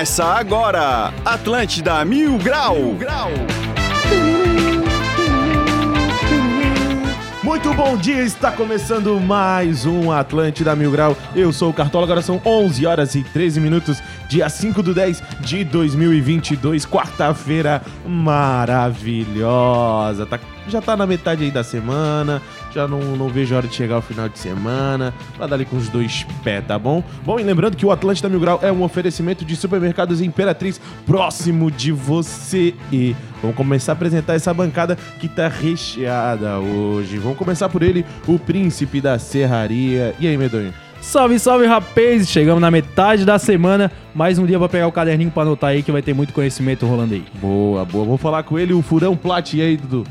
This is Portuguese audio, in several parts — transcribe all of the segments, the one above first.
Começa agora, Atlântida Mil Grau. Mil Grau. Muito bom dia, está começando mais um Atlântida Mil Grau. Eu sou o Cartola, agora são 11 horas e 13 minutos, dia 5 do 10 de 2022, quarta-feira maravilhosa. Tá, já tá na metade aí da semana, já não, não vejo a hora de chegar ao final de semana, pra dar ali com os dois pés, tá bom? Bom, e lembrando que o Atlântida Mil Grau é um oferecimento de supermercados Imperatriz próximo de você. E vamos começar a apresentar essa bancada que tá recheada hoje. Vamos começar por ele, o príncipe da serraria. E aí, Medonho? Salve, salve, rapaz! Chegamos na metade da semana. Mais um dia pra pegar o caderninho pra anotar aí que vai ter muito conhecimento rolando aí. Boa, boa. Vamos falar com ele, o Furão Plat. E aí, Dudu?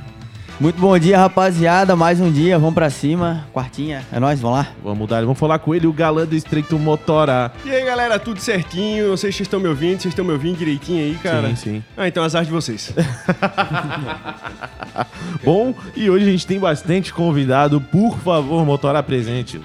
Muito bom dia, rapaziada. Mais um dia, vamos pra cima. Quartinha, é nóis, vamos lá. Vamos dar, vamos falar com ele, o galã do Estreito Motora. E aí, galera, tudo certinho? Não sei se vocês estão me ouvindo, vocês estão me ouvindo direitinho aí, cara? Sim, sim. Ah, então azar de vocês. Bom, e hoje a gente tem bastante convidado. Por favor, Motora, presente.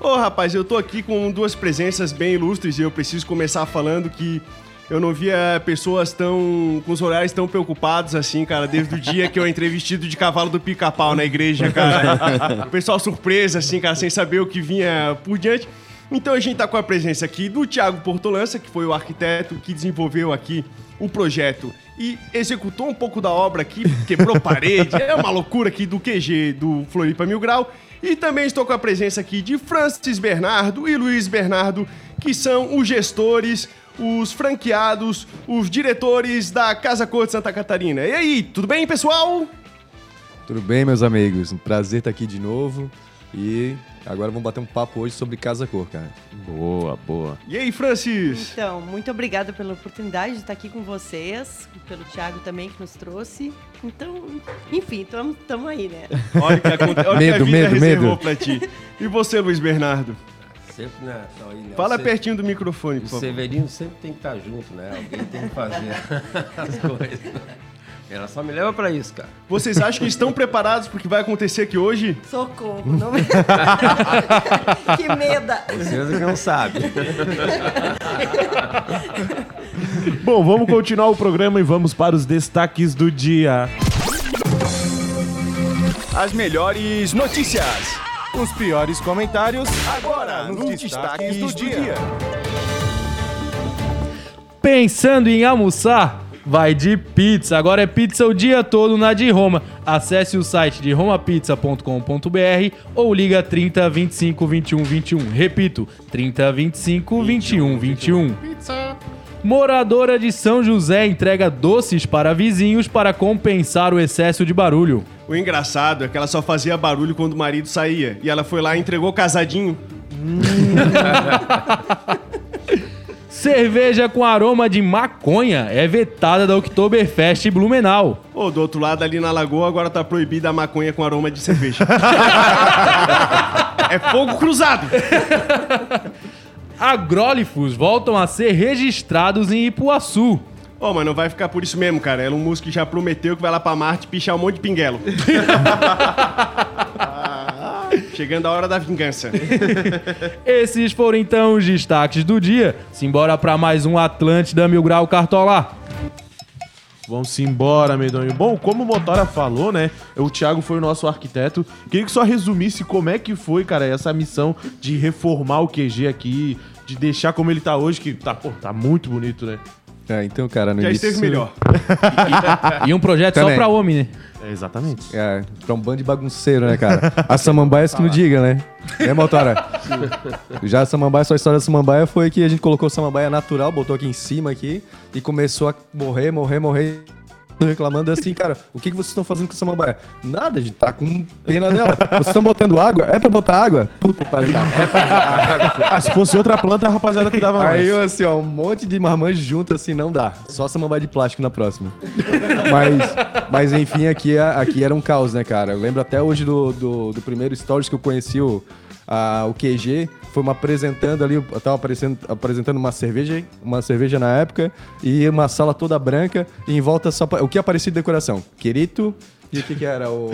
Ô, rapaz, eu tô aqui com duas presenças bem ilustres e eu preciso começar falando que eu não via pessoas tão. com os horários tão preocupados assim, cara, desde o dia que eu entrei vestido de cavalo do pica-pau na igreja, cara. o pessoal surpresa, assim, cara, sem saber o que vinha por diante. Então a gente tá com a presença aqui do Thiago Portolança, que foi o arquiteto que desenvolveu aqui o projeto e executou um pouco da obra aqui, quebrou parede, é uma loucura aqui do QG do Floripa Mil Grau. E também estou com a presença aqui de Francis Bernardo e Luiz Bernardo, que são os gestores, os franqueados, os diretores da Casa Cor de Santa Catarina. E aí, tudo bem, pessoal? Tudo bem, meus amigos? Um prazer estar aqui de novo. E agora vamos bater um papo hoje sobre Casa Cor, cara. Boa, boa. E aí, Francis? Então, muito obrigada pela oportunidade de estar aqui com vocês, e pelo Thiago também que nos trouxe. Então, enfim, estamos aí, né? Olha o que, aconte... Olha o que Medo, a vida medo, reservou medo. pra ti. E você, Luiz Bernardo? Sempre, né? Não, aí, né? Fala o pertinho do microfone, por O favor. Severino sempre tem que estar junto, né? Alguém tem que fazer as coisas. Ela só me leva pra isso, cara. Vocês acham que estão preparados pro que vai acontecer aqui hoje? Socorro, não me... que meda! Vocês é que não sabem. Bom, vamos continuar o programa e vamos para os destaques do dia. As melhores notícias. Os piores comentários Agora, nos destaques do dia. Pensando em almoçar? Vai de pizza. Agora é pizza o dia todo na de Roma. Acesse o site de romapizza.com.br ou liga 30 25 21 21. Repito, 30 25 21 21. Moradora de São José entrega doces para vizinhos para compensar o excesso de barulho. O engraçado é que ela só fazia barulho quando o marido saía. E ela foi lá e entregou casadinho. Cerveja com aroma de maconha é vetada da Oktoberfest Blumenau. Ô, do outro lado, ali na lagoa, agora tá proibida a maconha com aroma de cerveja. é fogo cruzado. Agrólifos voltam a ser registrados em Ipuaçu. Ô, mas não vai ficar por isso mesmo, cara. Elon Musk já prometeu que vai lá pra Marte pichar um monte de pinguelo. Chegando a hora da vingança. Esses foram então os destaques do dia. Simbora pra mais um Atlântida Mil Grau Cartola. Vamos embora, Medonho. Bom, como o Motora falou, né? O Thiago foi o nosso arquiteto. Queria que só resumisse como é que foi, cara, essa missão de reformar o QG aqui, de deixar como ele tá hoje, que tá, pô, tá muito bonito, né? É, então, cara, no Já início... esteve melhor. E um projeto só Também. pra homem, né? É, exatamente. É, pra um bando de bagunceiro, né, cara? A Samambaia que não diga, né? É, Motora? Já a Samambaia, só a história da Samambaia foi que a gente colocou Samambaia natural, botou aqui em cima aqui e começou a morrer, morrer, morrer. Reclamando assim, cara, o que, que vocês estão fazendo com a samambaia? Nada, a gente tá com pena dela. Vocês estão botando água? É pra botar água? Puta pariu. Ah, se fosse outra planta, a rapaziada cuidava mais. Aí eu, assim, ó, um monte de marmanjo junto, assim, não dá. Só samambaia de plástico na próxima. mas, mas, enfim, aqui, é- aqui era um caos, né, cara? Eu lembro até hoje do, do, do primeiro stories que eu conheci o, a- o QG. Foi me apresentando ali, eu tava apresentando, apresentando uma cerveja, uma cerveja na época, e uma sala toda branca, e em volta só... O que aparecia de decoração? Querito... E o que que era? O,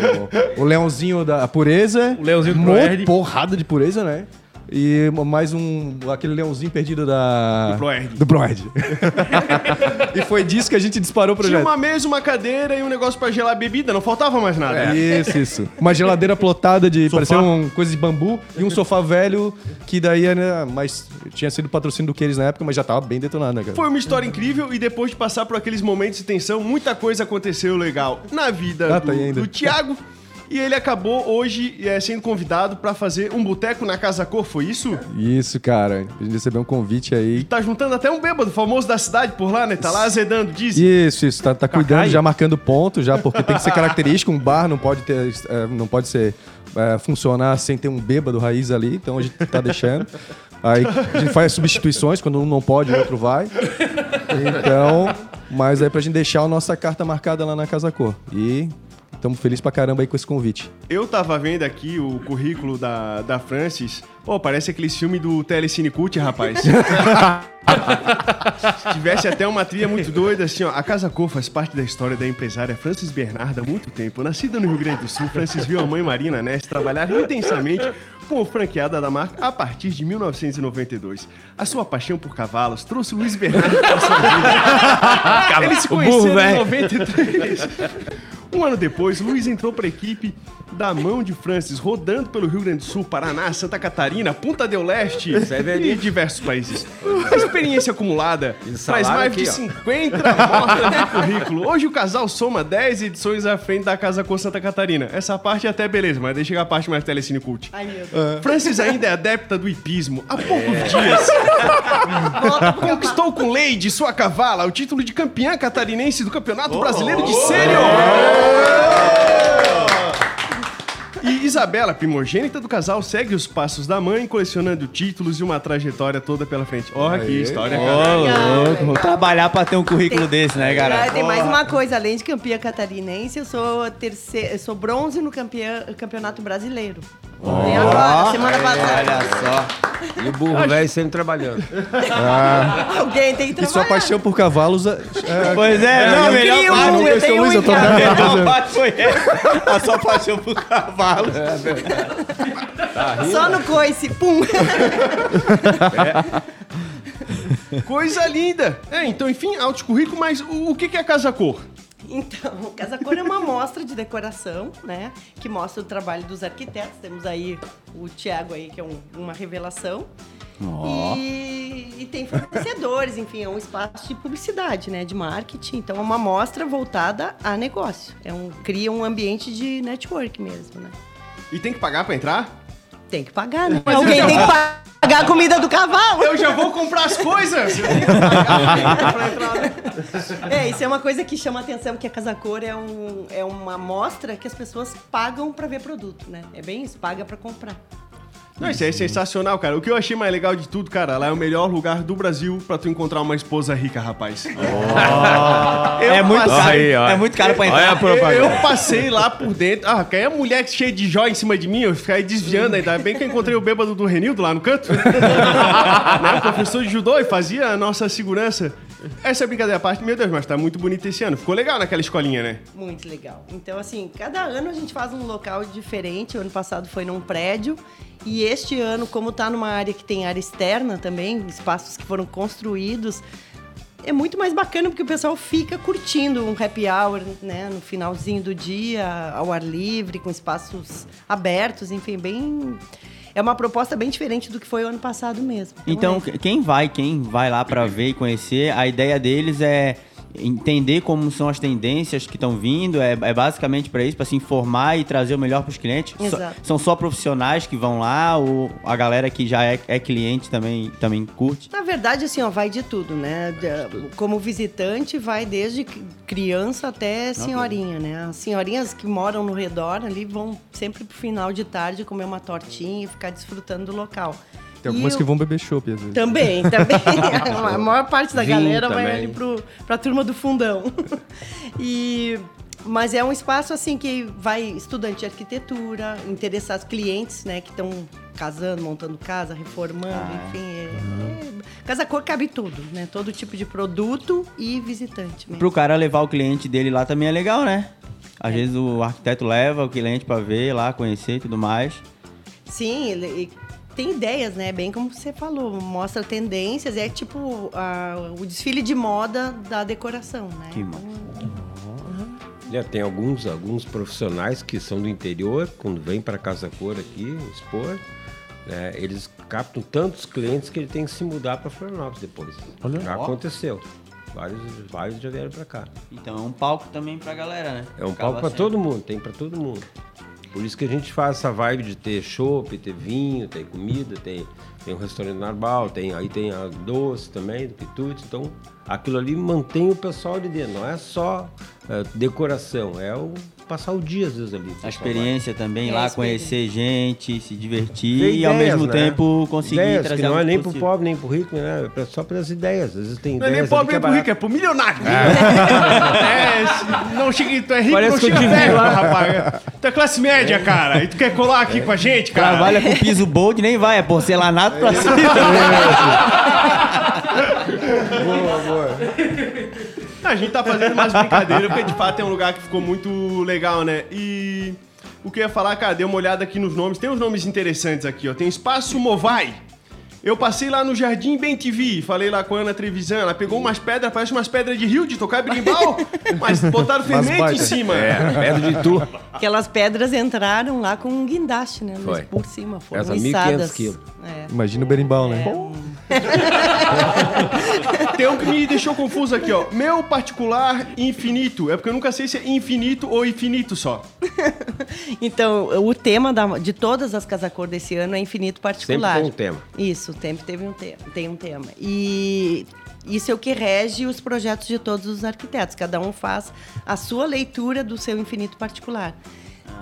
o leãozinho da pureza. O leãozinho do. Porrada de pureza, né? E mais um. aquele leãozinho perdido da. Do Proerd. Do Proerd. e foi disso que a gente disparou o Tinha projeto. uma mesa, uma cadeira e um negócio pra gelar bebida, não faltava mais nada. Isso, isso. Uma geladeira plotada de. parecia uma coisa de bambu e um sofá velho que daí, né? Mas tinha sido patrocínio do Keres na época, mas já tava bem detonado, né, cara? Foi uma história incrível e depois de passar por aqueles momentos de tensão, muita coisa aconteceu legal na vida Ah, tá do, ainda. do Thiago. E ele acabou hoje é, sendo convidado pra fazer um boteco na Casa Cor, foi isso? Isso, cara. A gente recebeu um convite aí. Tá juntando até um bêbado famoso da cidade por lá, né? Tá lá azedando, diz. Isso, isso. Tá, tá cuidando, já marcando ponto, já, porque tem que ser característico. Um bar não pode ter. é, não pode ser. é, funcionar sem ter um bêbado raiz ali, então a gente tá deixando. Aí a gente faz substituições, quando um não pode, o outro vai. Então, mas aí pra gente deixar a nossa carta marcada lá na Casa Cor. E estamos felizes pra caramba aí com esse convite. Eu tava vendo aqui o currículo da, da Francis. Pô, parece aqueles filmes do Telecine Cult, rapaz. Se tivesse até uma trilha muito doida, assim, ó. A Casa Cor faz parte da história da empresária Francis Bernardo há muito tempo. Nascida no Rio Grande do Sul, Francis viu a mãe Marina Ness trabalhar intensamente como franqueada da marca a partir de 1992. A sua paixão por cavalos trouxe Luiz Bernardo para sua vida. Eles se conheceram em 93. Um ano depois, Luiz entrou para a equipe da mão de Francis, rodando pelo Rio Grande do Sul, Paraná, Santa Catarina, Punta del Leste e diversos países. A experiência acumulada traz mais aqui, de ó. 50 amostras de currículo. Hoje o casal soma 10 edições à frente da Casa Cor Santa Catarina. Essa parte é até beleza, mas deixa a parte mais telecine cult. Ai, meu Deus. Francis ainda é adepta do hipismo. Há poucos dias, conquistou com Lady, sua cavala, o título de campeã catarinense do Campeonato Brasileiro de Sênior. E 네. 네. 이 Isabela, primogênita do casal, segue os passos da mãe, colecionando títulos e uma trajetória toda pela frente. Olha que história, cara. Louco, vou trabalhar pra ter um currículo desse, né, Ah, cara? tem mais uma coisa, além de campeã catarinense, eu sou terceira, eu sou bronze no campeã, campeonato brasileiro. Tem agora, semana passada. Olha só. E o burro velho sempre trabalhando. Alguém tem que E sua trabalhar. paixão por cavalos. é- é- Pois é, não, a eu melhor parte. um, eu eu tô. A melhor parte foi essa. A sua paixão por cavalo. Só no coice, pum. Coisa linda. É, então, enfim, alto currículo, mas o, o que que é Casa Cor? Então, Casa Cor é uma mostra de decoração, né? Que mostra o trabalho dos arquitetos. Temos aí o Tiago aí, que é um- uma revelação. E, e tem fornecedores, enfim, é um espaço de publicidade, né? De marketing. Então, é uma mostra voltada a negócio. É um, cria um ambiente de network mesmo, né? E tem que pagar pra entrar? Tem que pagar, né? Alguém tem que pagar a comida do cavalo. Eu já vou comprar as coisas! Eu tenho que pagar pra entrar, né? É, isso é uma coisa que chama atenção, porque a Casa Cor é, um, é uma mostra que as pessoas pagam pra ver produto, né? É bem isso, paga pra comprar. Não, isso aí é sensacional, cara. O que eu achei mais legal de tudo, cara, lá é o melhor lugar do Brasil pra tu encontrar uma esposa rica, rapaz. É muito caro. Aí, ó. É muito caro pra entrar. Eu, eu passei lá por dentro. Ah, caiu a mulher cheia de jóia em cima de mim, eu fiquei desviando. Ainda bem que eu encontrei o bêbado do Renildo lá no canto. né? O professor de judô e fazia a nossa segurança. Essa é brincadeira à parte, meu Deus, mas tá muito bonito esse ano. Ficou legal naquela escolinha, né? Muito legal. Então, assim, cada ano a gente faz um local diferente. O ano passado foi num prédio. E este ano, como tá numa área que tem área externa também, espaços que foram construídos, é muito mais bacana porque o pessoal fica curtindo um happy hour, né? No finalzinho do dia, ao ar livre, com espaços abertos, enfim, bem. É uma proposta bem diferente do que foi o ano passado mesmo. Então, é. quem vai, quem vai lá pra ver e conhecer, a ideia deles é entender como são as tendências que estão vindo, é, é basicamente para isso, para se informar e trazer o melhor para os clientes. Exato. são só profissionais que vão lá, ou a galera que já é, é cliente também, também curte. Na verdade, assim, ó, vai de tudo, né? Como visitante, vai desde criança até senhorinha, né? As senhorinhas que moram no redor ali vão sempre pro final de tarde comer uma tortinha e ficar desfrutando do local. Tem algumas E que vão beber chopp, às vezes. Também, também. A maior parte da Vinho galera vai também. ali pro, pra turma do fundão. E, mas é um espaço, assim, que vai estudante de arquitetura, interessados, clientes, né, que estão casando, montando casa, reformando, enfim. É, é- Casa Cor cabe tudo, né? Todo tipo de produto e visitante mesmo. Pro cara levar o cliente dele lá também é legal, né? Às vezes o arquiteto leva o cliente pra ver lá, conhecer e tudo mais. Sim, ele- tem ideias, né? Bem como você falou, mostra tendências, é tipo a- o desfile de moda da decoração, né? Que Então, É, tem alguns, alguns profissionais que são do interior, quando vêm para Casa Cor aqui expor, né, eles captam tantos clientes que ele tem que se mudar para Florianópolis depois. Olha. já aconteceu. Vários, vários já vieram para cá. Então é um palco também pra galera, né? É um Acaba palco para todo mundo, tem para todo mundo. Por isso que a gente faz essa vibe de ter chopp, ter vinho, tem comida, tem, tem um restaurante normal, tem, aí tem a doce também, do quitutes. Então, aquilo ali mantém o pessoal de dentro. Não é só é, decoração, é o passar o dia às vezes ali. A experiência também, É, lá conhecer gente, se divertir Ter e ao ideias, mesmo né? tempo conseguir ideias, trazer que não é nem pro possível. pobre, nem pro rico, né? É só pelas ideias. Às vezes tem Não é ideias nem pobre nem pro rico, é pro milionário. É, se não chega, tu é rico, Parece não chega velho, lá. rapaz. Tu é classe média, cara, e tu quer colar aqui com a gente, cara? Trabalha com piso bold, nem vai, é porcelanato pra cima. A gente tá fazendo umas brincadeiras, porque de fato é um lugar que ficou muito legal, né? E o que eu ia falar, cara, dei uma olhada aqui nos nomes. Tem uns nomes interessantes aqui, ó. Tem Espaço Movai. Eu passei lá no Jardim Bem TV, falei lá com a Ana Trevisan, ela pegou umas pedras, parece umas pedras de rio, de tocar berimbau, mas botaram fermento em cima. É, pedra de tu. Aquelas pedras entraram lá com um guindaste, né? Foi. Por cima, foram 1.500 içadas. quilos. É. Imagina o berimbau, né? Tem um que me deixou confuso aqui, ó. Meu particular infinito. É porque eu nunca sei se é infinito ou infinito só. Então, o tema da- de todas as casacor desse ano é infinito particular. Sempre tem um tema. Isso, sempre teve um tema, tem um tema. E isso é o que rege os projetos de todos os arquitetos. Cada um faz a sua leitura do seu infinito particular.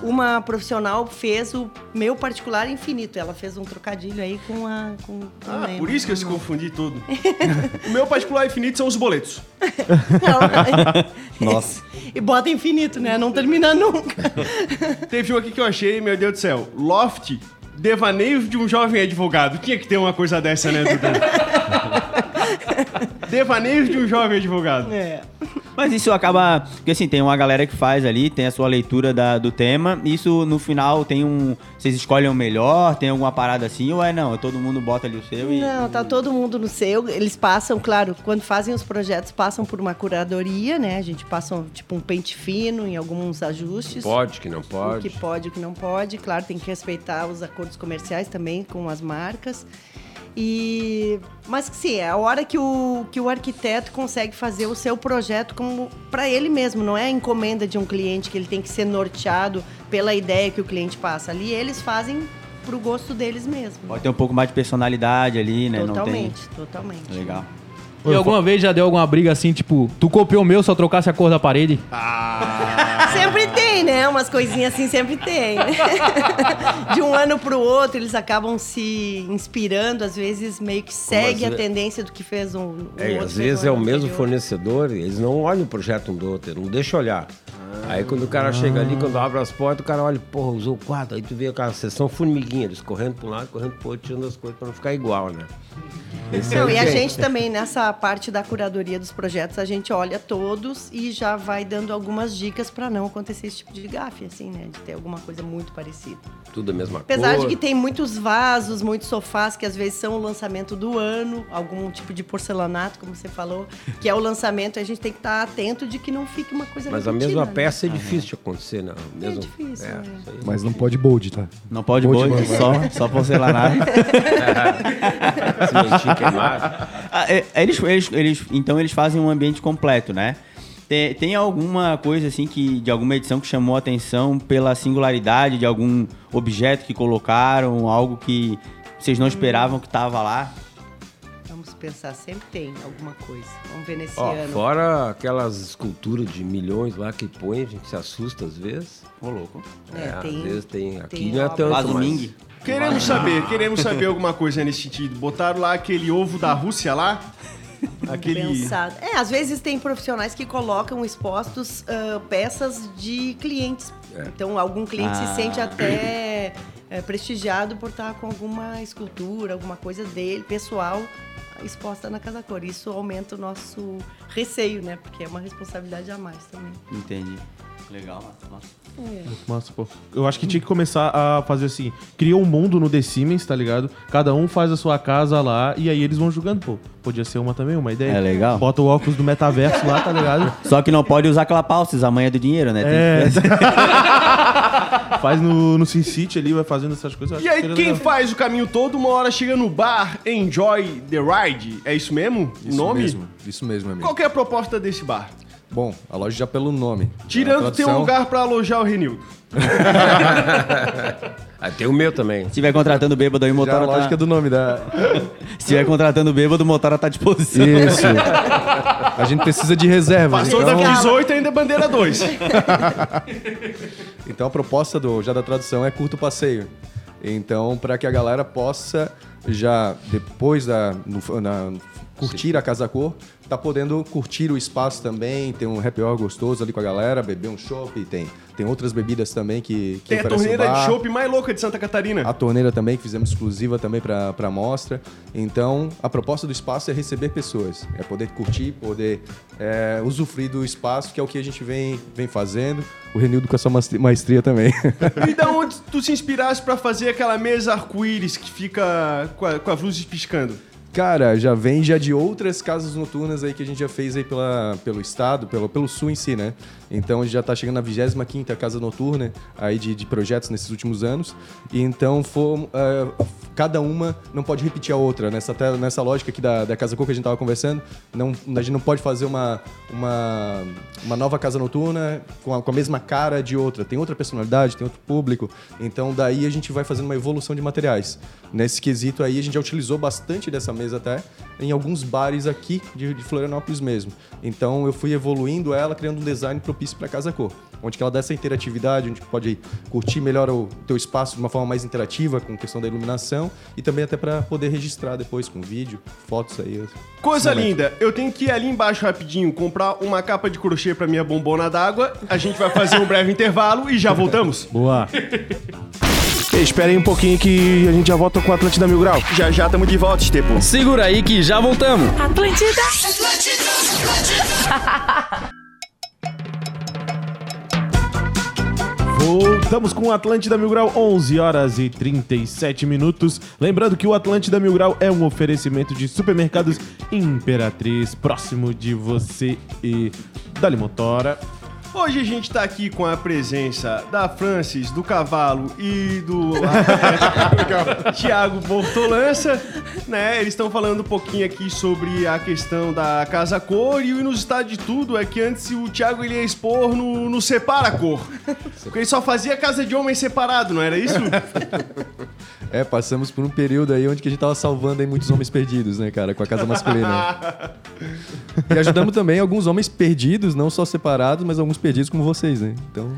Uma profissional fez o meu particular infinito. Ela fez um trocadilho aí com a. Com, Ah, por isso que eu se confundi todo. o meu particular infinito são os boletos. Nossa. e bota infinito, né? Não termina nunca. Teve um aqui que eu achei, meu Deus do céu. Loft, devaneios de um jovem advogado. Tinha que ter uma coisa dessa, né, Dudu? devaneios de um jovem advogado. É. Mas isso acaba. Porque assim, tem uma galera que faz ali, tem a sua leitura da- do tema. Isso no final tem um. Vocês escolhem o melhor, tem alguma parada assim, ou é não? Todo mundo bota ali o seu e. Não, tá todo mundo no seu. Eles passam, claro, quando fazem os projetos, passam por uma curadoria, né? A gente passa um, tipo um pente fino em alguns ajustes. Pode, que não O pode. que pode, o que não pode. Claro, tem que respeitar os acordos comerciais também com as marcas. E mas sim, é a hora que o, que o arquiteto consegue fazer o seu projeto como para ele mesmo, não é a encomenda de um cliente que ele tem que ser norteado pela ideia que o cliente passa. Ali eles fazem pro gosto deles mesmo. Pode ter um pouco mais de personalidade ali, né? Totalmente, totalmente. Não tem. Legal. E alguma vez já deu alguma briga assim, tipo, tu copiou o meu, só trocasse a cor da parede? Sempre tem, né? Umas coisinhas assim sempre tem. né? De um ano pro outro, eles acabam se inspirando, às vezes meio que segue às a ve- tendência do que fez um, um É, às vezes é o mesmo anterior. fornecedor, eles não olham o projeto um do outro, não deixa olhar. Aí quando o cara chega ali, quando abre as portas, o cara olha, porra, usou quatro. Aí tu vê aquela sessão formiguinha, eles correndo pra um lado, correndo pro outro, tirando as coisas pra não ficar igual, né? Esse é Não, o e a gente também, nessa parte da curadoria dos projetos, a gente olha todos e já vai dando algumas dicas para não acontecer esse tipo de gafe, assim, né? De ter alguma coisa muito parecida. Tudo a mesma Apesar cor. de que tem muitos vasos, muitos sofás que às vezes são o lançamento do ano, algum tipo de porcelanato, como você falou, que é o lançamento, a gente tem que estar atento de que não fique uma coisa Mas a repetida, mesma né? Peça é difícil de acontecer, né? Mesmo, difícil, é, né? isso aí. Mas não pode bold, tá? Não pode Bold não, só, só porcelanato. Queimado. Ah, é, eles, eles, eles, então eles fazem um ambiente completo, né? Tem, tem alguma coisa assim que de alguma edição que chamou a atenção pela singularidade de algum objeto que colocaram, algo que vocês não esperavam que tava lá? Pensar, sempre tem alguma coisa. Vamos ver nesse Ó, ano. fora aquelas esculturas de milhões lá que põe, a gente se assusta às vezes. Ô, louco. É, às tem- vezes tem. Aqui tem não é tanto. Ming. Queremos saber, queremos saber alguma coisa nesse sentido. Botaram lá aquele ovo da Rússia lá. Aquele. Pensado. É, às vezes tem profissionais que colocam expostos ah, peças de clientes. É. Então, algum cliente Ah. se sente até eh, prestigiado por estar com alguma escultura, alguma coisa dele, pessoal, exposta na Casa Cor. Isso aumenta o nosso receio, né? Porque é uma responsabilidade a mais também. Entendi. Legal, nossa. Massa, pô. Eu acho que tinha que começar a fazer assim: cria um mundo no The Siemens, tá ligado? Cada um faz a sua casa lá e aí eles vão jogando, pô. Podia ser uma também, uma ideia. É legal. Bota o óculos do metaverso lá, tá ligado? Só que não pode usar Clapauces, a manha do dinheiro, né? Tem É. que- Faz no, no Sin City ali, vai fazendo essas coisas. E aí, que quem legal. faz o caminho todo, uma hora chega no bar Enjoy the Ride. É isso mesmo? o Isso nome? mesmo, isso mesmo, amigo. Qual que é a proposta desse bar? Bom, a loja já pelo nome. Tirando A ter um lugar pra alojar o Renildo. Ah, tem o meu também. Se estiver contratando bêbado aí, o Já a motora lógica tá... do nome da. Se estiver contratando bêbado, o motora tá à disposição. Isso. A gente precisa de reservas. Passou Então, da 18 ainda é bandeira 2. então a proposta do já da tradução é curto passeio. Então, para que a galera possa já depois da no- na- curtir a Casa Cor, tá podendo curtir o espaço também, tem um happy hour gostoso ali com a galera, beber um chopp, tem tem outras bebidas também que, que Tem a torneira de chopp mais louca de Santa Catarina. A torneira também, que fizemos exclusiva também para a mostra. Então, a proposta do espaço é receber pessoas. É poder curtir, poder é, usufruir do espaço, que é o que a gente vem, vem fazendo. O Renildo com a sua maestria- também. E da onde tu se inspirasse pra fazer aquela mesa arco-íris que fica com, a- com as luzes piscando? Cara, já vem já de outras casas noturnas aí que a gente já fez aí pela, pelo estado, pelo, pelo sul em si, né? Então a gente já tá chegando na 25ª casa noturna aí de, de projetos nesses últimos anos. E então for, eh, cada uma não pode repetir a outra. Nessa, nessa lógica aqui da, da Casa Cor que a gente tava conversando, não, a gente não pode fazer uma, uma, uma nova casa noturna com a, com a mesma cara de outra. Tem outra personalidade, tem outro público. Então daí a gente vai fazendo uma evolução de materiais. Nesse quesito aí a gente já utilizou bastante dessa mesa até em alguns bares aqui de, de Florianópolis mesmo. Então eu fui evoluindo ela, criando um design propício para Casa Cor, onde que ela dá essa interatividade, onde pode curtir melhor o teu espaço de uma forma mais interativa com questão da iluminação e também até para poder registrar depois com vídeo, fotos aí. Coisa momento. linda, eu tenho que ir ali embaixo rapidinho comprar uma capa de crochê pra minha bombona d'água. A gente vai fazer um breve intervalo e já voltamos. Boa. Aí um pouquinho que a gente já volta com o Atlântida Mil Grau. Já já tamo de volta, Estepo. Segura aí que já voltamos. Atlântida. Voltamos com o Atlântida Mil Grau, 11 horas e 37 minutos. Lembrando que o Atlântida Mil Grau é um oferecimento de supermercados Imperatriz, próximo de você e Dali Motora. Hoje a gente tá aqui com a presença da Francis, do Cavalo e do Tiago Bortolança, né? Eles estão falando um pouquinho aqui sobre a questão da casa cor e o inusitado de tudo é que antes o Tiago ele ia expor no, no separa cor. Porque ele só fazia casa de homem separado, não era isso? É, passamos por um período aí onde que a gente tava salvando aí muitos homens perdidos, né, cara, com a casa masculina. e ajudamos também alguns homens perdidos, não só separados, mas alguns perdidos como vocês, né? Então,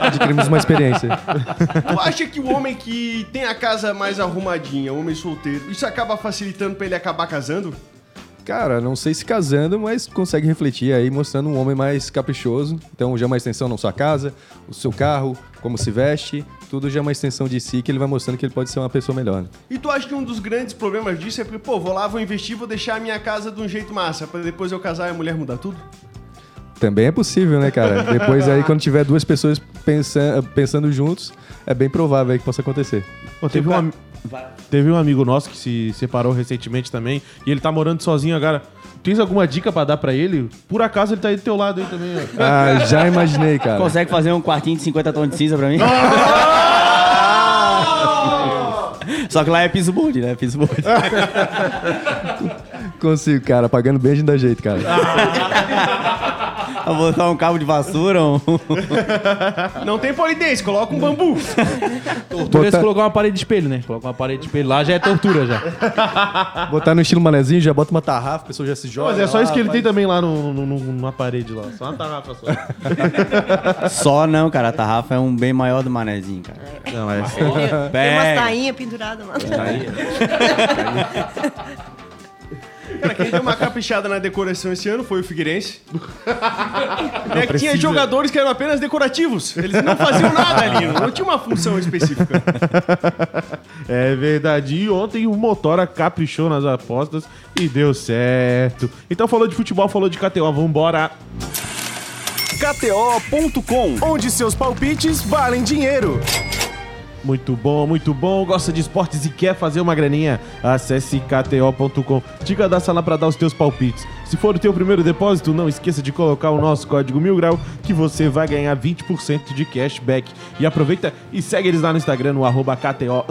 adquirimos uma experiência. Tu acha que o homem que tem a casa mais arrumadinha, homem solteiro, isso acaba facilitando pra ele acabar casando? Cara, não sei se casando, mas consegue refletir aí, mostrando um homem mais caprichoso. Então, já é uma extensão na sua casa, o seu carro, como se veste, tudo já é uma extensão de si que ele vai mostrando que ele pode ser uma pessoa melhor. né? E tu acha que um dos grandes problemas disso é porque, pô, vou lá, vou investir, vou deixar a minha casa de um jeito massa, pra depois eu casar e a mulher mudar tudo? Também é possível, né, cara? Depois aí, quando tiver duas pessoas pensando, pensando juntos, é bem provável aí que possa acontecer. Pô, teve, um, am- teve um amigo nosso que se separou recentemente também e ele tá morando sozinho agora. Tens alguma dica pra dar pra ele? Por acaso ele tá aí do teu lado aí também, ó. Ah, já imaginei, cara. Consegue fazer um quartinho de 50 tons de cinza pra mim? Só que lá é piso bonde, né? Piso bonde. Consigo, cara. Pagando bem a gente dá jeito, cara. Vou botar um cabo de vassoura, um... Não tem polidense, coloca um bambu. Tortura é se colocar uma parede de espelho, né? Colocar uma parede de espelho lá já é tortura já. Botar no estilo manezinho, já bota uma tarrafa, a pessoa já se joga. Mas é só lá, isso que ele faz- tem também lá no, no- no- na parede lá. Só uma tarrafa só. Só não, cara. A tarrafa é um bem maior do manezinho, cara. Não, é Tem umas tainhas penduradas lá. Cara, quem deu uma caprichada na decoração esse ano foi o Figueirense. É que tinha jogadores que eram apenas decorativos. Eles não faziam nada ali, não tinha uma função específica. É verdade. E ontem o Motora caprichou nas apostas e deu certo. Então falou de futebol, falou de KTO. Vambora. KTO.com, onde seus palpites valem dinheiro. Muito bom, muito bom. Gosta de esportes e quer fazer uma graninha? Acesse kto.com. Te cadastra lá para dar os teus palpites. Se for o teu primeiro depósito, não esqueça de colocar o nosso código Mil Grau que você vai ganhar 20% de cashback. E aproveita e segue eles lá no Instagram no arroba KTO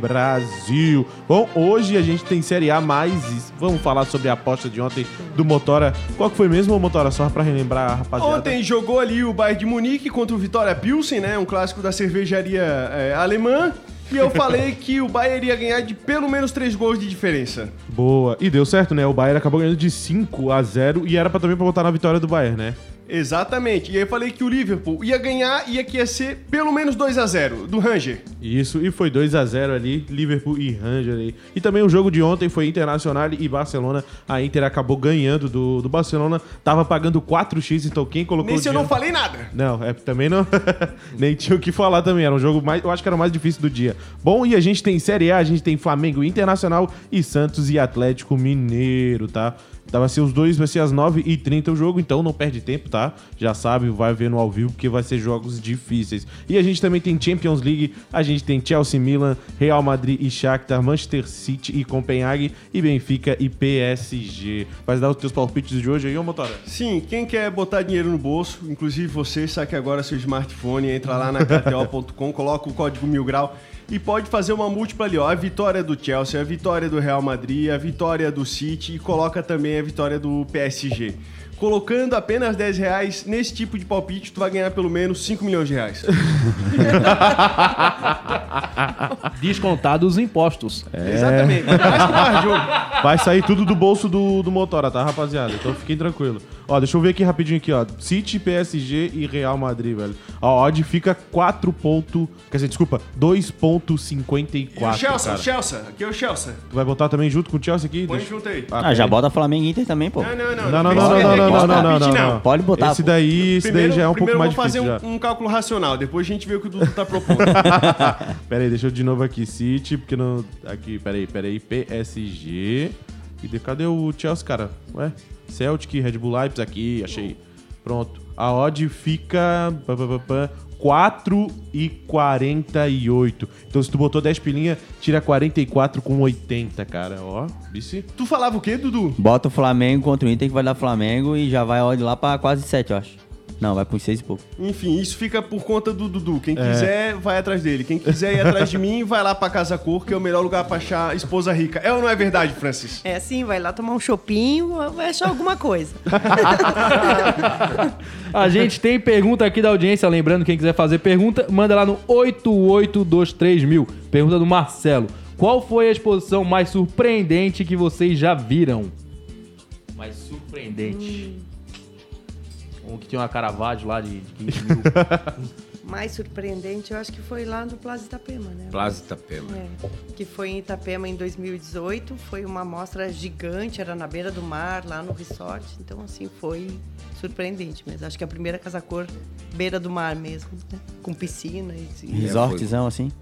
Brasil. Bom, hoje a gente tem Série A mais. Vamos falar sobre a aposta de ontem do Motora. Qual que foi mesmo, Motora? Só para relembrar, rapaziada. Ontem jogou ali o Bayern de Munique contra o Vitória Pilsen, né? Um clássico da cervejaria é, alemã. E eu falei que o Bayern iria ganhar de pelo menos três gols de diferença. Boa. E deu certo, né? O Bayern acabou ganhando de 5 a 0 e era pra também pra botar na vitória do Bayern, né? Exatamente. E aí eu falei que o Liverpool ia ganhar e que ia ser pelo menos 2 a 0 do Ranger. Isso, e foi 2 a 0 ali, Liverpool e Ranger aí. E também o jogo de ontem foi Internacional e Barcelona. A Inter acabou ganhando do, do Barcelona, tava pagando 4x, então quem colocou Nesse o eu não falei nada. Não, é também não. Nem tinha o que falar também. Era um jogo mais. Eu acho que era o mais difícil do dia. Bom, e a gente tem Série A, a gente tem Flamengo Internacional e Santos e Atlético Mineiro, tá? Então vai ser os dois, vai ser às 9h30 o jogo, então não perde tempo, tá? Já sabe, vai ver no ao vivo, porque vai ser jogos difíceis. E a gente também tem Champions League, a gente tem Chelsea, Milan, Real Madrid e Shakhtar, Manchester City e Copenhague, e Benfica e PSG. Vai dar os teus palpites de hoje aí, ô Motora? Sim, quem quer botar dinheiro no bolso, inclusive você, saque agora seu smartphone, entra lá na KTO.com, coloca o código mil grau e pode fazer uma múltipla ali, ó. A vitória do Chelsea, a vitória do Real Madrid, a vitória do City e coloca também a vitória do PSG. Colocando apenas 10 reais nesse tipo de palpite, tu vai ganhar pelo menos 5 milhões de reais. Descontados os impostos. Exatamente. Que mais jogo. Vai sair tudo do bolso do, do Motora, tá, rapaziada? Então fiquem tranquilos. Ó, deixa eu ver aqui rapidinho aqui, ó. City, PSG e Real Madrid, velho. A odd fica 4 ponto... Quer dizer, desculpa, 2.54, E o Chelsea, cara. Chelsea, aqui é o Chelsea. Tu vai botar também junto com o Chelsea aqui? Põe Deixa- junto aí. Ah, já bota Flamengo e Inter também, pô. Não, não, não. Não, não, não, não, não, não, não, não. Pode botar, Esse pô. daí, esse daí já é um pouco primeiro mais eu vou fazer difícil já. um, um cálculo racional, depois a gente vê o que o Dudu tá propondo. Pera aí, deixa eu de novo aqui. City, porque não... Aqui, pera aí, pera aí. PSG... E de- cadê o Chelsea, cara? Ué? Celtic, Red Bull Leipzig, aqui, achei. Pronto. A odd fica... pá, pá, pá, pá, 4 e 48. Então se tu botou 10 pilinha, tira 44 com 80, cara. Ó, vice. tu falava o quê, Dudu? Bota o Flamengo contra o Inter que vai dar Flamengo e já vai ó, de lá pra quase 7, eu acho. Não, vai pro 6 e pouco. Enfim, isso fica por conta do Dudu. Quem É. quiser, vai atrás dele. Quem quiser ir atrás de mim, vai lá pra Casa Cor, que é o melhor lugar pra achar esposa rica. É ou não é verdade, Francis? É assim, vai lá tomar um chopinho, vai achar alguma coisa. A gente tem pergunta aqui da audiência. Lembrando, quem quiser fazer pergunta, manda lá no 8823000. Pergunta do Marcelo. Qual foi a exposição mais surpreendente que vocês já viram? Mais surpreendente. Um que tinha uma Caravaggio lá de, de 15 mil. Mais surpreendente, eu acho que foi lá no Plaza Itapema, né? Plaza Itapema. É, que foi em Itapema em 2018. Foi uma amostra gigante, era na beira do mar, lá no resort. Então, assim, foi surpreendente mesmo. Acho que a primeira casa cor beira do mar mesmo, né? Com piscina e... e- Resortzão assim.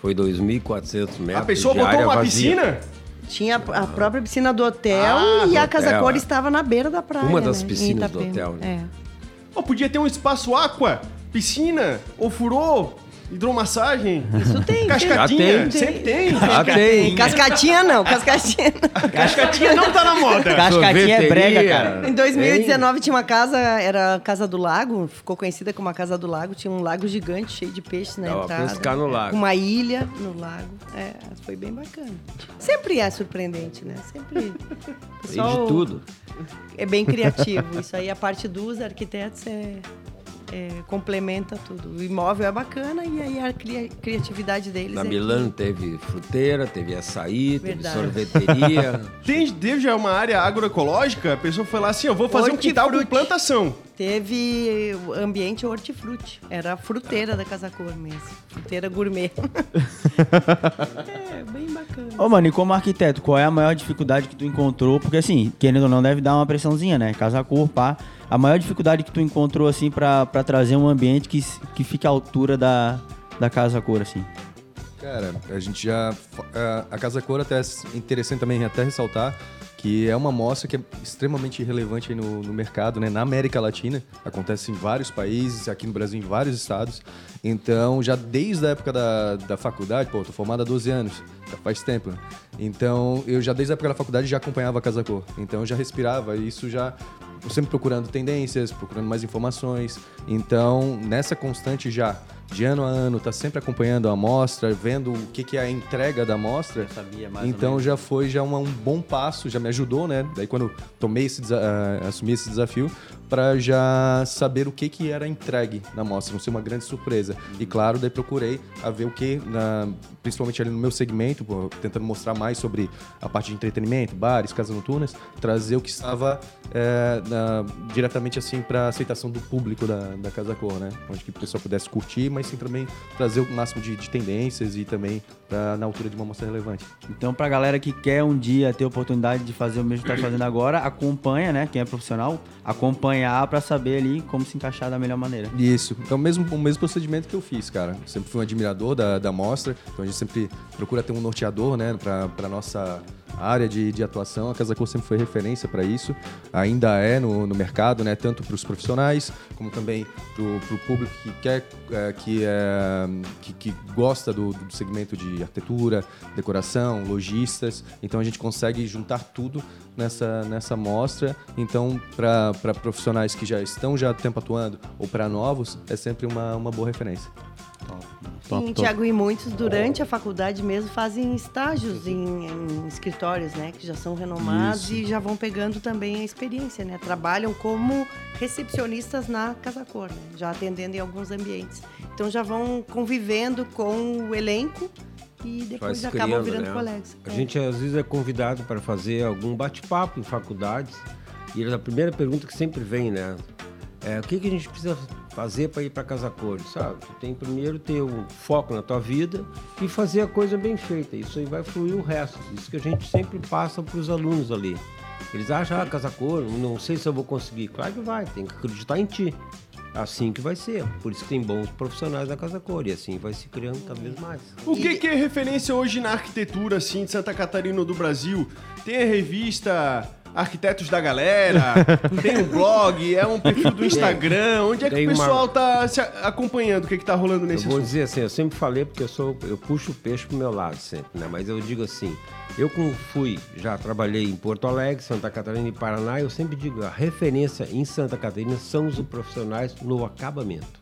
Foi 2.400 metros. A pessoa botou uma vazia. piscina? Tinha a própria piscina do hotel Ah, e do a casa hotel, cor é. estava na beira da praia. Uma das né? Piscinas do hotel, né? É. Pô, podia ter um espaço aqua, piscina, ofurô, hidromassagem, Isso tem. cascatinha. tem. Sempre tem. Ah, tem. Cascatinha não, cascatinha não. Cascatinha não tá na moda. Cascatinha é brega, cara. Em 2019 tinha uma casa, era a Casa do Lago, ficou conhecida como a Casa do Lago, tinha um lago gigante cheio de peixes na Dá pra entrada. pescar no lago. Uma ilha no lago. É, foi bem bacana. Sempre é surpreendente, né? Sempre. Tem pessoal de tudo. É bem criativo. Isso aí, a parte dos arquitetos é, é, complementa tudo. O imóvel é bacana e aí a cria- criatividade deles Na é Milano teve fruteira, teve açaí, teve Verdade. sorveteria. Tem, teve já uma área agroecológica, a pessoa foi lá assim, eu vou fazer um quintal com Hortifruti. plantação. Teve ambiente hortifruti. Era a fruteira da Casa Cor mesmo. Fruteira gourmet. é, bem bacana. Ô, mano, e como arquiteto, qual é a maior dificuldade que tu encontrou? Porque, assim, querendo ou não, deve dar uma pressãozinha, né? Casa cor, pá. A maior dificuldade que tu encontrou, assim, pra trazer um ambiente que, que fique à altura da, da casa cor, assim. Cara, a gente já. a- A Casa Cor até é interessante também até ressaltar que é uma mostra que é extremamente relevante no, no mercado, né? Na América Latina, acontece em vários países, aqui no Brasil em vários estados. Então, já desde a época da, da faculdade, pô, tô formado há 12 anos, já faz tempo, né? Então, eu já desde a época da faculdade já acompanhava a Casa Cor. Então, eu já respirava, isso já sempre procurando tendências, procurando mais informações. Então, nessa constante já, de ano a ano, tá sempre acompanhando a amostra, vendo o que, que é a entrega da amostra. sabia mais então já foi já uma- um bom passo, já me ajudou, né? Daí quando eu tomei esse ah, assumi esse desafio para já saber o que que era entregue na amostra, não ser uma grande surpresa. E claro, daí procurei a ver o que, na- principalmente ali no meu segmento, tentando mostrar mais sobre a parte de entretenimento, bares, casas noturnas, trazer o que estava é, na- diretamente assim para aceitação do público da, da Casa Cor, né? Onde que o pessoal pudesse curtir, mas sim também trazer o máximo de, de tendências e também pra, na altura de uma amostra relevante. Então, pra galera que quer um dia ter a oportunidade de fazer o mesmo que tá fazendo agora, acompanha, né? Quem é profissional, acompanhar pra saber ali como se encaixar da melhor maneira. Isso. É o mesmo, o mesmo procedimento que eu fiz, cara. Sempre fui um admirador da, da mostra, então a gente sempre procura ter um norteador, né, pra nossa área de, de atuação. A Casa Cor sempre foi referência para isso, ainda é no, no mercado, né, tanto para os profissionais, como também para o público que quer, é, que, é, que, que gosta do, do segmento de arquitetura, decoração, lojistas. Então a gente consegue juntar tudo nessa, nessa mostra. Então, para profissionais que já estão já há tempo atuando ou para novos, é sempre uma, uma boa referência. Sim, Tiago, e muitos durante a faculdade mesmo fazem estágios em, em escritórios, né? Que já são renomados e já vão pegando também a experiência, né? Trabalham como recepcionistas na Casa Cor, né? Já atendendo em alguns ambientes. Então já vão convivendo com o elenco e depois se acabam criando, virando né? colegas. A É. gente às vezes é convidado para fazer algum bate-papo em faculdades e a primeira pergunta que sempre vem, né? É, o que, que a gente precisa fazer para ir para Casa Cor? Sabe? Tu tem primeiro ter um foco na tua vida e fazer a coisa bem feita. Isso aí vai fluir o resto. Isso que a gente sempre passa para os alunos ali. Eles acham, ah, Casa Cor, não sei se eu vou conseguir. Claro que vai, tem que acreditar em ti. Assim que vai ser. Por isso que tem bons profissionais na Casa Cor e assim vai se criando cada vez mais. O que, que é referência hoje na arquitetura, assim, de Santa Catarina ou do Brasil? Tem a revista Arquitetos da Galera, tem um blog, é um perfil do Instagram. Onde é que Tem o uma- pessoal tá se acompanhando? O que que tá rolando nesse Eu vou assunto? dizer assim, eu sempre falei porque eu sou, eu puxo o peixe pro meu lado sempre, né? Mas eu digo assim, eu como fui, já trabalhei em Porto Alegre, Santa Catarina e Paraná, eu sempre digo, a referência em Santa Catarina são os profissionais no acabamento.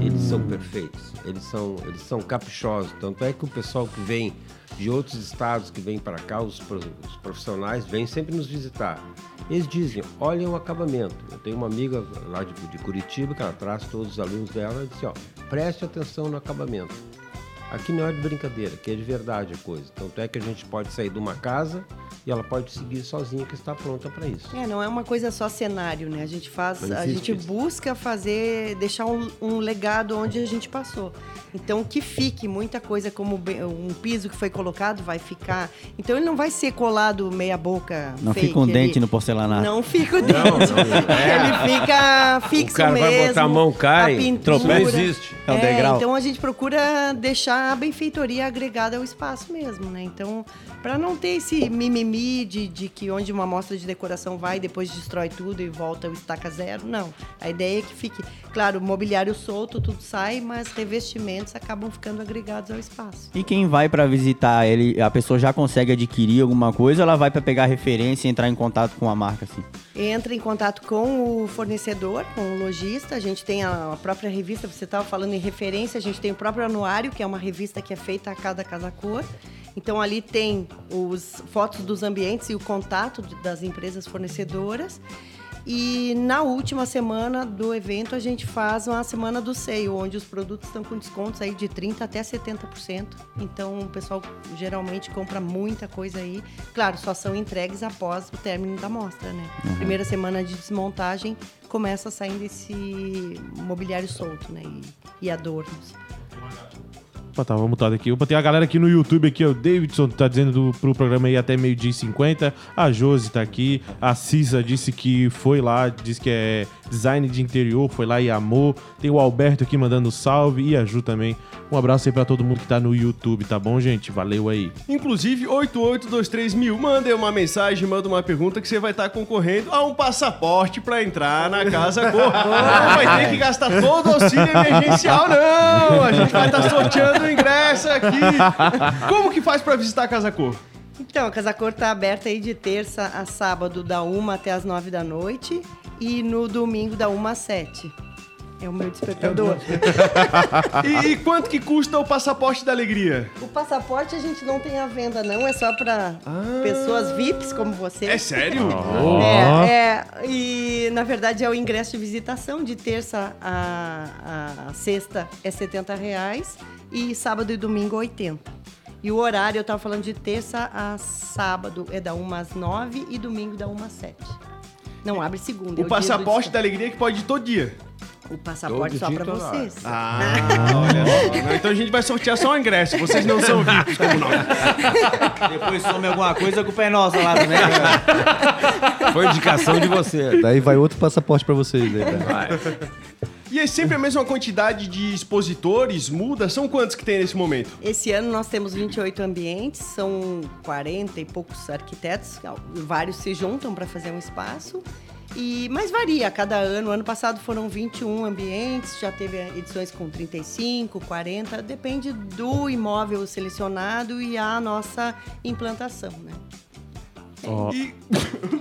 Eles são perfeitos, eles são, eles são caprichosos. Tanto é que o pessoal que vem de outros estados que vem para cá, os, pro- os profissionais, vêm sempre nos visitar. Eles dizem, olhem o acabamento. Eu tenho uma amiga lá de, de Curitiba que ela traz todos os alunos dela e diz, ó, preste atenção no acabamento. Aqui não é de brincadeira, aqui é de verdade a coisa. Tanto é que a gente pode sair de uma casa e ela pode seguir sozinha que está pronta para isso. É, não é uma coisa só cenário, né? A gente faz, Não a gente isso. busca fazer, deixar um, um legado onde a gente passou. Então que fique muita coisa como um piso que foi colocado vai ficar. Então ele não vai ser colado meia boca. Não fake, fica um ele- dente no porcelanato. Não fica o dente. Ele fica fixo O cara vai mesmo. botar a mão, cai, pintura. tropeça. Não existe. É um degrau. Então a gente procura deixar a benfeitoria agregada ao espaço mesmo, né? Então, para não ter esse mimimi de, de que onde uma amostra de decoração vai depois destrói tudo e volta o estaca zero, não. A ideia é que fique, claro, mobiliário solto, tudo sai, mas revestimentos acabam ficando agregados ao espaço. E quem vai pra visitar ele, a pessoa já consegue adquirir alguma coisa, ou ela vai pra pegar referência e entrar em contato com a marca assim. Entra em contato com o fornecedor, com o lojista. A gente tem a própria revista, você estava falando em referência, a gente tem o próprio anuário, que é uma revista que é feita a cada casa cor. Então ali tem os fotos dos ambientes e o contato das empresas fornecedoras. E na última semana do evento a gente faz uma semana do seio, onde os produtos estão com descontos aí de 30 até 70%. Então o pessoal geralmente compra muita coisa aí. Claro, só são entregues após o término da mostra, né? Primeira semana de desmontagem começa saindo esse mobiliário solto, né? E, e adornos. Opa, tava mutado aqui. Opa, tem a galera aqui no YouTube aqui. O Davidson tá dizendo do, pro programa aí até meio-dia e 50. A Josi tá aqui. A Cisa disse que foi lá, disse que é design de interior, foi lá e amou. Tem o Alberto aqui mandando salve e a Ju também. Um abraço aí pra todo mundo que tá no YouTube, tá bom, gente? Valeu aí. Inclusive, 8823 mil. Mandem uma mensagem, manda uma pergunta que você vai estar concorrendo a um passaporte pra entrar na Casa Cor. Não vai ter que gastar todo o auxílio emergencial, não! A gente vai estar sorteando o ingresso aqui. Como que faz pra visitar a Casa Cor? Então, a Casa Cor tá aberta aí de terça a sábado, da 1 até as 9 da noite. E no domingo, da 1 às 7. É o meu despertador. E, e quanto que custa o passaporte da alegria? O passaporte a gente não tem à venda, não. É só para pessoas VIPs como você. É sério? É, é, e na verdade é o ingresso de visitação de terça a, a sexta é 70 reais e sábado e domingo 80. E o horário, eu tava falando de terça a sábado, é da 1 às 9 e domingo da 1 às 7. Não abre segunda. é O dia do passaporte da alegria que pode ir todo dia. O passaporte Todo só pra todo vocês. Ah, olha só. Então a gente vai sortear só o ingresso. Vocês não são VIPs como nós. Depois some alguma coisa, a culpa é nossa lá também. Foi indicação de você. Daí vai outro passaporte pra vocês aí, né? Vai. E é sempre a mesma quantidade de expositores? Muda? São quantos que tem nesse momento? Esse ano nós temos 28 ambientes, são 40 e poucos arquitetos, vários se juntam para fazer um espaço. E, mas varia cada ano. Ano passado foram 21 ambientes, já teve edições com 35, 40, depende do imóvel selecionado e a nossa implantação, né? E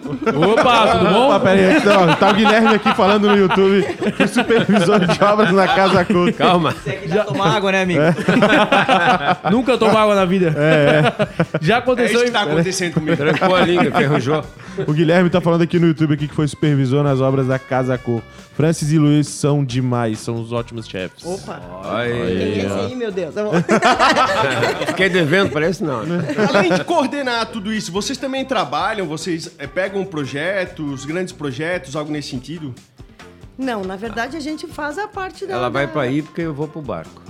Opa, tudo bom? Opa, pera aí, então, tá o Guilherme aqui falando no YouTube que o supervisor de obras na Casa Cor. Calma. Você aqui já tomar água, né, amigo? Nunca tomou água na vida. Já é aconteceu isso que tá acontecendo comigo. Trancou a língua, ferrujou. O Guilherme tá falando aqui no YouTube aqui que foi supervisor nas obras da Casa Cor. Francis e Luiz são demais, são os ótimos chefes. Opa! Aí. Quem é esse aí, meu Deus? Fiquei devendo, parece não. né? Além de coordenar tudo isso, vocês também trabalham? Vocês eh, pegam projetos, grandes projetos, algo nesse sentido? Não, na verdade a gente faz a parte da. Ela vai da- pra aí porque eu vou pro barco.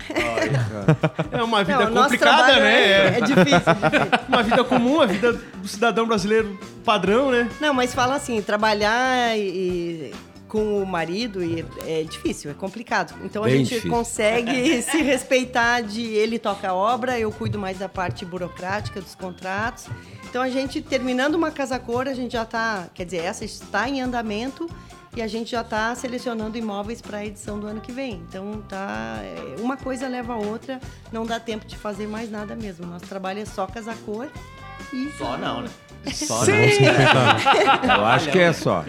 É uma vida Não, complicada, né? É, É difícil, difícil. uma vida comum, a vida do cidadão brasileiro padrão, né? Não, mas fala assim, trabalhar e, com o marido e é difícil, é complicado. Então a Bem gente difícil. consegue se respeitar de ele toca a obra, eu cuido mais da parte burocrática dos contratos. Então a gente terminando uma casa cor, a gente já tá, quer dizer, essa está em andamento e a gente já está selecionando imóveis para a edição do ano que vem. Então tá, é, uma coisa leva a outra, não dá tempo de fazer mais nada mesmo. Nosso trabalho é só casa cor e Só não, né? Só Sem, Eu acho que é só.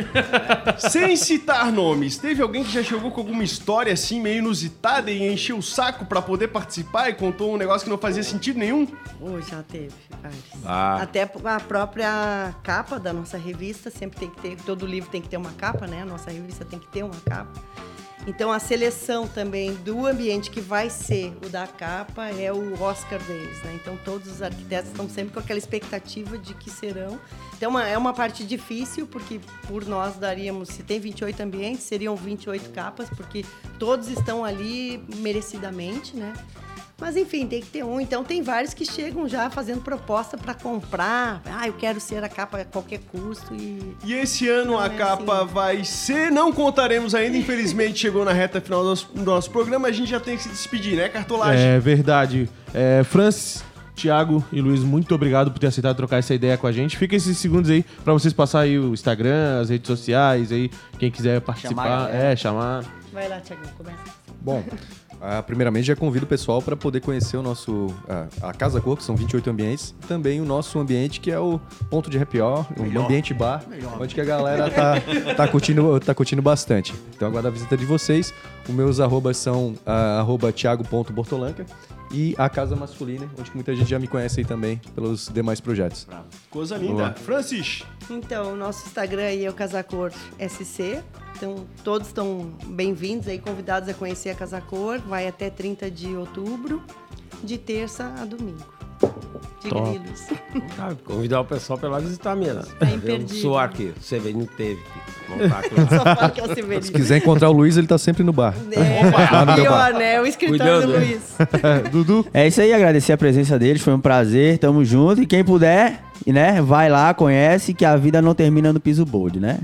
sem citar nomes, teve alguém que já chegou com alguma história assim meio inusitada e encheu o saco pra poder participar e contou um negócio que não fazia sentido nenhum? Oh, já teve vários. Ah. Até a própria capa da nossa revista sempre tem que ter, todo livro tem que ter uma capa, né? A nossa revista tem que ter uma capa. Então a seleção também do ambiente que vai ser o da capa é o Oscar deles, né? Então todos os arquitetos estão sempre com aquela expectativa de que serão. Então é uma parte difícil, porque por nós daríamos, se tem 28 ambientes, seriam 28 capas, porque todos estão ali merecidamente, né? Mas enfim, tem que ter um. Então tem vários que chegam já fazendo proposta para comprar. Ah, eu quero ser a capa a qualquer custo e E esse ano Não a é capa assim. vai ser, não contaremos ainda, infelizmente chegou na reta final do nosso, do nosso programa, a gente já tem que se despedir, né, Cartolagem? É verdade. É, Francis, Thiago e Luiz, muito obrigado por ter aceitado trocar essa ideia com a gente. Fica esses segundos aí pra vocês passar aí o Instagram, as redes sociais aí, quem quiser Chamar participar, galera. é, chamar. vai lá, Tiagão, começa. Bom, ah, primeiramente já convido o pessoal para poder conhecer o nosso ah, a Casa Cor, que são 28 ambientes, e também o nosso ambiente que é o ponto de happy hour, um ambiente bar, onde que a galera tá, tá, curtindo, tá curtindo bastante. Então aguardo a visita de vocês. Os meus arrobas são ah, arroba thiago.bortolanca e a Casa Masculina, onde muita gente já me conhece aí também pelos demais projetos. Coisa linda. Francis, Então, o nosso Instagram aí é o Casacor SC. Então, todos estão bem-vindos aí, convidados a conhecer a Casacor. Vai até 30 de outubro, de terça a domingo. Luiz. Tá, convidar o pessoal pra ir lá visitar mesmo. É o imperdível. suor que o Severino teve que montar aqui. Só fala que é. Se quiser encontrar o Luiz, ele tá sempre no bar. É, pior, né? O escritório Cuidando, do né? Luiz. Dudu? É isso aí, agradecer a presença deles, foi um prazer, tamo junto. E quem puder, né, vai lá, conhece, que a vida não termina no piso bold, né?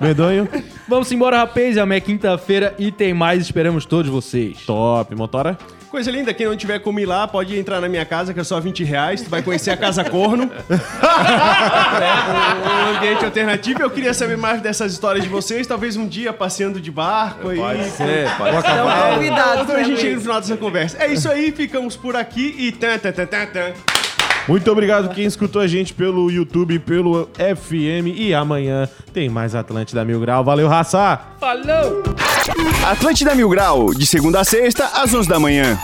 Medonho? Vamos embora, rapaz. Amanhã é quinta-feira e tem mais. Esperamos todos vocês. Top. Motora? Coisa linda, quem não tiver como ir lá, pode entrar na minha casa, que é só 20 reais. Tu vai conhecer a Casa Corno. é um ambiente alternativo. Eu queria saber mais dessas histórias de vocês. Talvez um dia passeando de barco aí. Pode ser, pode ser. Estão convidados, Então a né, gente chega no final dessa conversa. É isso aí, ficamos por aqui e tan, tan, tan, tan, tan. Muito obrigado quem escutou a gente pelo YouTube, pelo FM. E amanhã tem mais Atlântida Mil Grau. Valeu, raça! Falou! Atlântida Mil Grau, de segunda a sexta, às 11 da manhã.